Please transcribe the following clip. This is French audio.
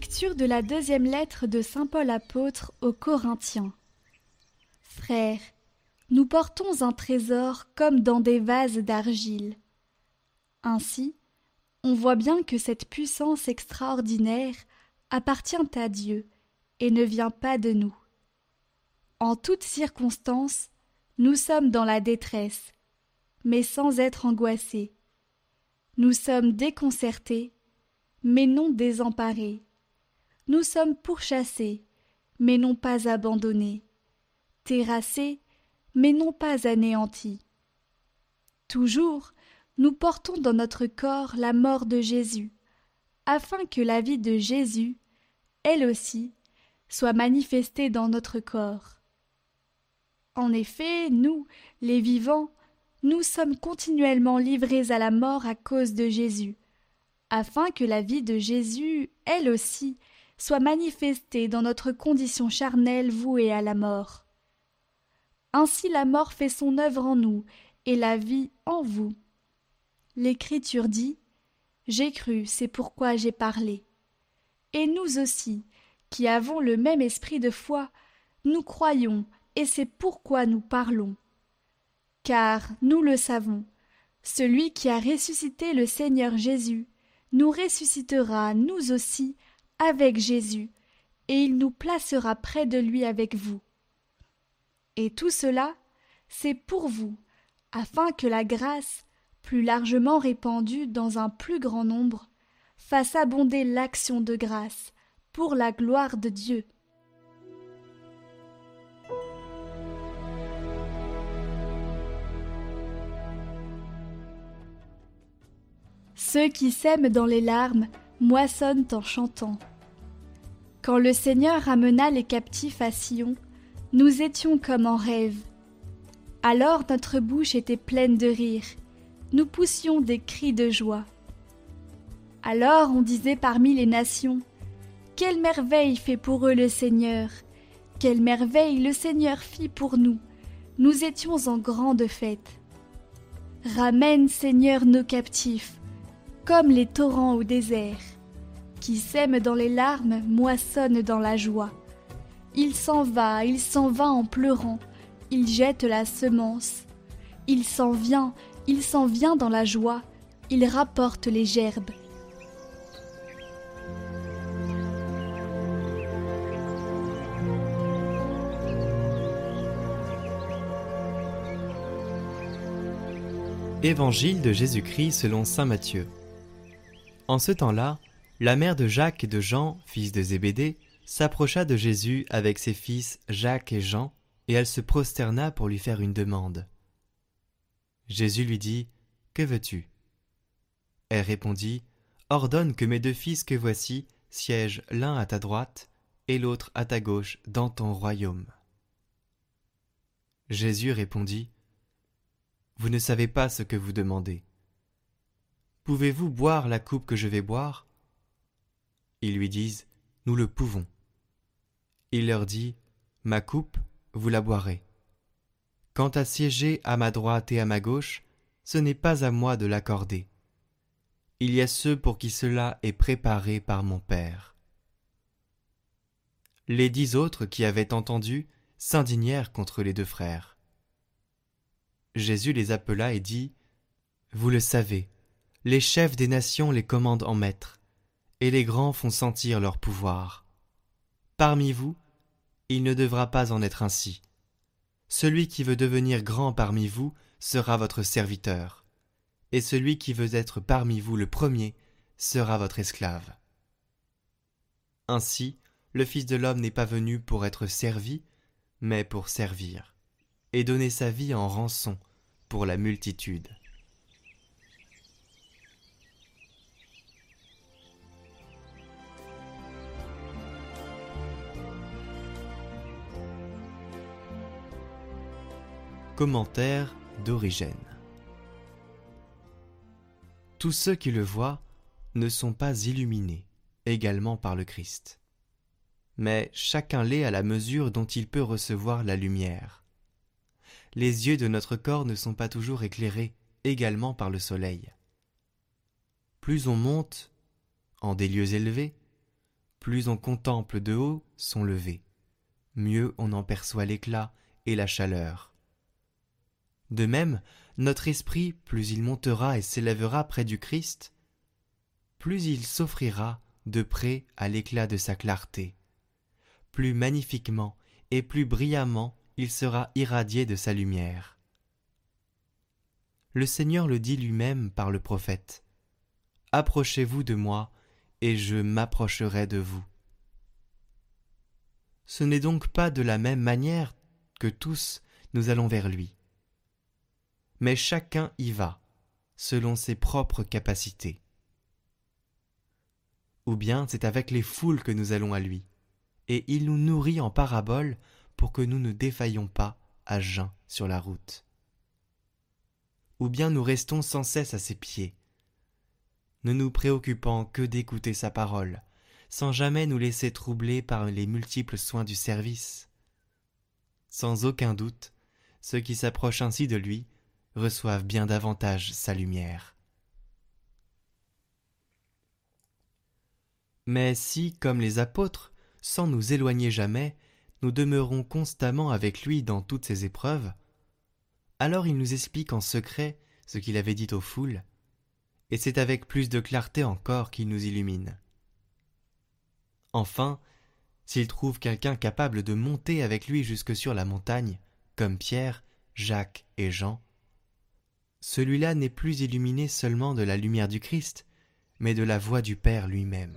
Lecture de la deuxième lettre de Saint Paul apôtre aux Corinthiens. Frères, nous portons un trésor comme dans des vases d'argile. Ainsi, on voit bien que cette puissance extraordinaire appartient à Dieu et ne vient pas de nous. En toutes circonstances, nous sommes dans la détresse, mais sans être angoissés. Nous sommes déconcertés, mais non désemparés nous sommes pourchassés, mais non pas abandonnés, terrassés, mais non pas anéantis. Toujours, nous portons dans notre corps la mort de Jésus, afin que la vie de Jésus, elle aussi, soit manifestée dans notre corps. En effet, nous, les vivants, nous sommes continuellement livrés à la mort à cause de Jésus, afin que la vie de Jésus, elle aussi, soit manifestée dans notre condition charnelle vouée à la mort. Ainsi la mort fait son œuvre en nous, et la vie en vous. L'Écriture dit J'ai cru, c'est pourquoi j'ai parlé. Et nous aussi, qui avons le même esprit de foi, nous croyons, et c'est pourquoi nous parlons. Car, nous le savons, celui qui a ressuscité le Seigneur Jésus nous ressuscitera, nous aussi, avec Jésus, et il nous placera près de lui avec vous. Et tout cela, c'est pour vous, afin que la grâce, plus largement répandue dans un plus grand nombre, fasse abonder l'action de grâce pour la gloire de Dieu. Ceux qui sèment dans les larmes moissonnent en chantant. Quand le Seigneur amena les captifs à Sion, nous étions comme en rêve. Alors notre bouche était pleine de rire, nous poussions des cris de joie. Alors on disait parmi les nations, Quelle merveille fait pour eux le Seigneur, quelle merveille le Seigneur fit pour nous, nous étions en grande fête. Ramène Seigneur nos captifs, comme les torrents au désert qui sème dans les larmes moissonne dans la joie. Il s'en va, il s'en va en pleurant, il jette la semence. Il s'en vient, il s'en vient dans la joie, il rapporte les gerbes. Évangile de Jésus-Christ selon Saint Matthieu. En ce temps-là, la mère de Jacques et de Jean, fils de Zébédée, s'approcha de Jésus avec ses fils Jacques et Jean, et elle se prosterna pour lui faire une demande. Jésus lui dit Que veux-tu? Elle répondit Ordonne que mes deux fils que voici siègent l'un à ta droite et l'autre à ta gauche dans ton royaume. Jésus répondit Vous ne savez pas ce que vous demandez. Pouvez-vous boire la coupe que je vais boire? Ils lui disent Nous le pouvons. Il leur dit Ma coupe, vous la boirez. Quant à siéger à ma droite et à ma gauche, ce n'est pas à moi de l'accorder. Il y a ceux pour qui cela est préparé par mon Père. Les dix autres qui avaient entendu s'indignèrent contre les deux frères. Jésus les appela et dit Vous le savez, les chefs des nations les commandent en maître et les grands font sentir leur pouvoir. Parmi vous, il ne devra pas en être ainsi. Celui qui veut devenir grand parmi vous sera votre serviteur, et celui qui veut être parmi vous le premier sera votre esclave. Ainsi, le Fils de l'homme n'est pas venu pour être servi, mais pour servir, et donner sa vie en rançon pour la multitude. Commentaire d'Origène Tous ceux qui le voient ne sont pas illuminés également par le Christ. Mais chacun l'est à la mesure dont il peut recevoir la lumière. Les yeux de notre corps ne sont pas toujours éclairés également par le soleil. Plus on monte en des lieux élevés, plus on contemple de haut son lever, mieux on en perçoit l'éclat et la chaleur. De même, notre esprit, plus il montera et s'élèvera près du Christ, plus il s'offrira de près à l'éclat de sa clarté, plus magnifiquement et plus brillamment il sera irradié de sa lumière. Le Seigneur le dit lui-même par le prophète. Approchez-vous de moi, et je m'approcherai de vous. Ce n'est donc pas de la même manière que tous nous allons vers lui. Mais chacun y va, selon ses propres capacités. Ou bien c'est avec les foules que nous allons à lui, et il nous nourrit en parabole pour que nous ne défaillions pas à jeun sur la route. Ou bien nous restons sans cesse à ses pieds, ne nous préoccupant que d'écouter sa parole, sans jamais nous laisser troubler par les multiples soins du service. Sans aucun doute, ceux qui s'approchent ainsi de lui reçoivent bien davantage sa lumière. Mais si, comme les apôtres, sans nous éloigner jamais, nous demeurons constamment avec lui dans toutes ses épreuves, alors il nous explique en secret ce qu'il avait dit aux foules, et c'est avec plus de clarté encore qu'il nous illumine. Enfin, s'il trouve quelqu'un capable de monter avec lui jusque sur la montagne, comme Pierre, Jacques et Jean, celui-là n'est plus illuminé seulement de la lumière du Christ, mais de la voix du Père lui-même.